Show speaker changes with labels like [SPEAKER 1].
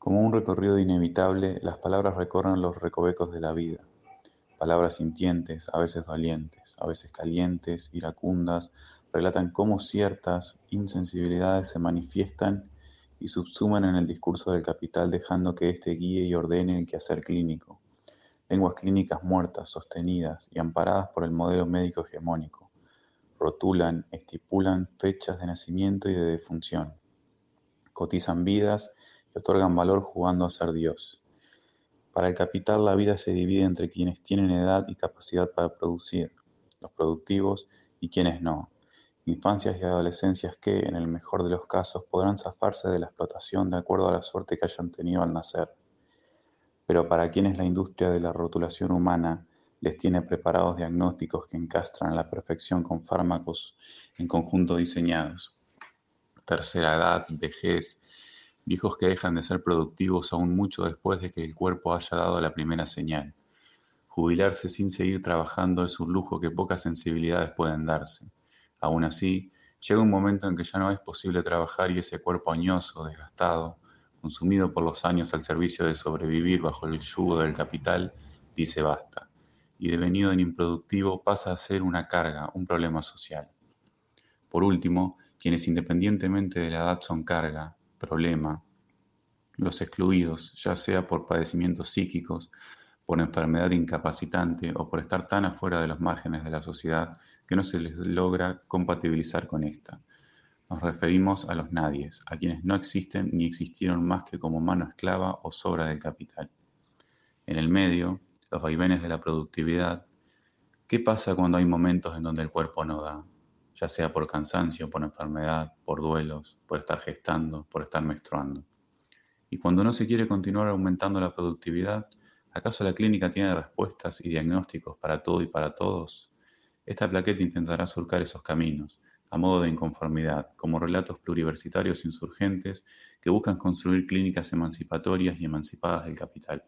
[SPEAKER 1] Como un recorrido inevitable, las palabras recorren los recovecos de la vida. Palabras sintientes, a veces dolientes, a veces calientes, iracundas, relatan cómo ciertas insensibilidades se manifiestan y subsuman en el discurso del capital dejando que éste guíe y ordene el quehacer clínico. Lenguas clínicas muertas, sostenidas y amparadas por el modelo médico hegemónico. Rotulan, estipulan fechas de nacimiento y de defunción. Cotizan vidas que otorgan valor jugando a ser Dios. Para el capital la vida se divide entre quienes tienen edad y capacidad para producir, los productivos, y quienes no. Infancias y adolescencias que, en el mejor de los casos, podrán zafarse de la explotación de acuerdo a la suerte que hayan tenido al nacer. Pero para quienes la industria de la rotulación humana les tiene preparados diagnósticos que encastran a la perfección con fármacos en conjunto diseñados. Tercera edad, vejez, viejos que dejan de ser productivos aún mucho después de que el cuerpo haya dado la primera señal. Jubilarse sin seguir trabajando es un lujo que pocas sensibilidades pueden darse. Aún así, llega un momento en que ya no es posible trabajar y ese cuerpo añoso, desgastado, consumido por los años al servicio de sobrevivir bajo el yugo del capital, dice basta, y devenido en improductivo pasa a ser una carga, un problema social. Por último, quienes independientemente de la edad son carga, problema. Los excluidos, ya sea por padecimientos psíquicos, por enfermedad incapacitante o por estar tan afuera de los márgenes de la sociedad que no se les logra compatibilizar con esta. Nos referimos a los nadies, a quienes no existen ni existieron más que como mano esclava o sobra del capital. En el medio, los vaivenes de la productividad. ¿Qué pasa cuando hay momentos en donde el cuerpo no da? Ya sea por cansancio, por enfermedad, por duelos, por estar gestando, por estar menstruando. Y cuando no se quiere continuar aumentando la productividad, ¿acaso la clínica tiene respuestas y diagnósticos para todo y para todos? Esta plaqueta intentará surcar esos caminos, a modo de inconformidad, como relatos pluriversitarios insurgentes que buscan construir clínicas emancipatorias y emancipadas del capital.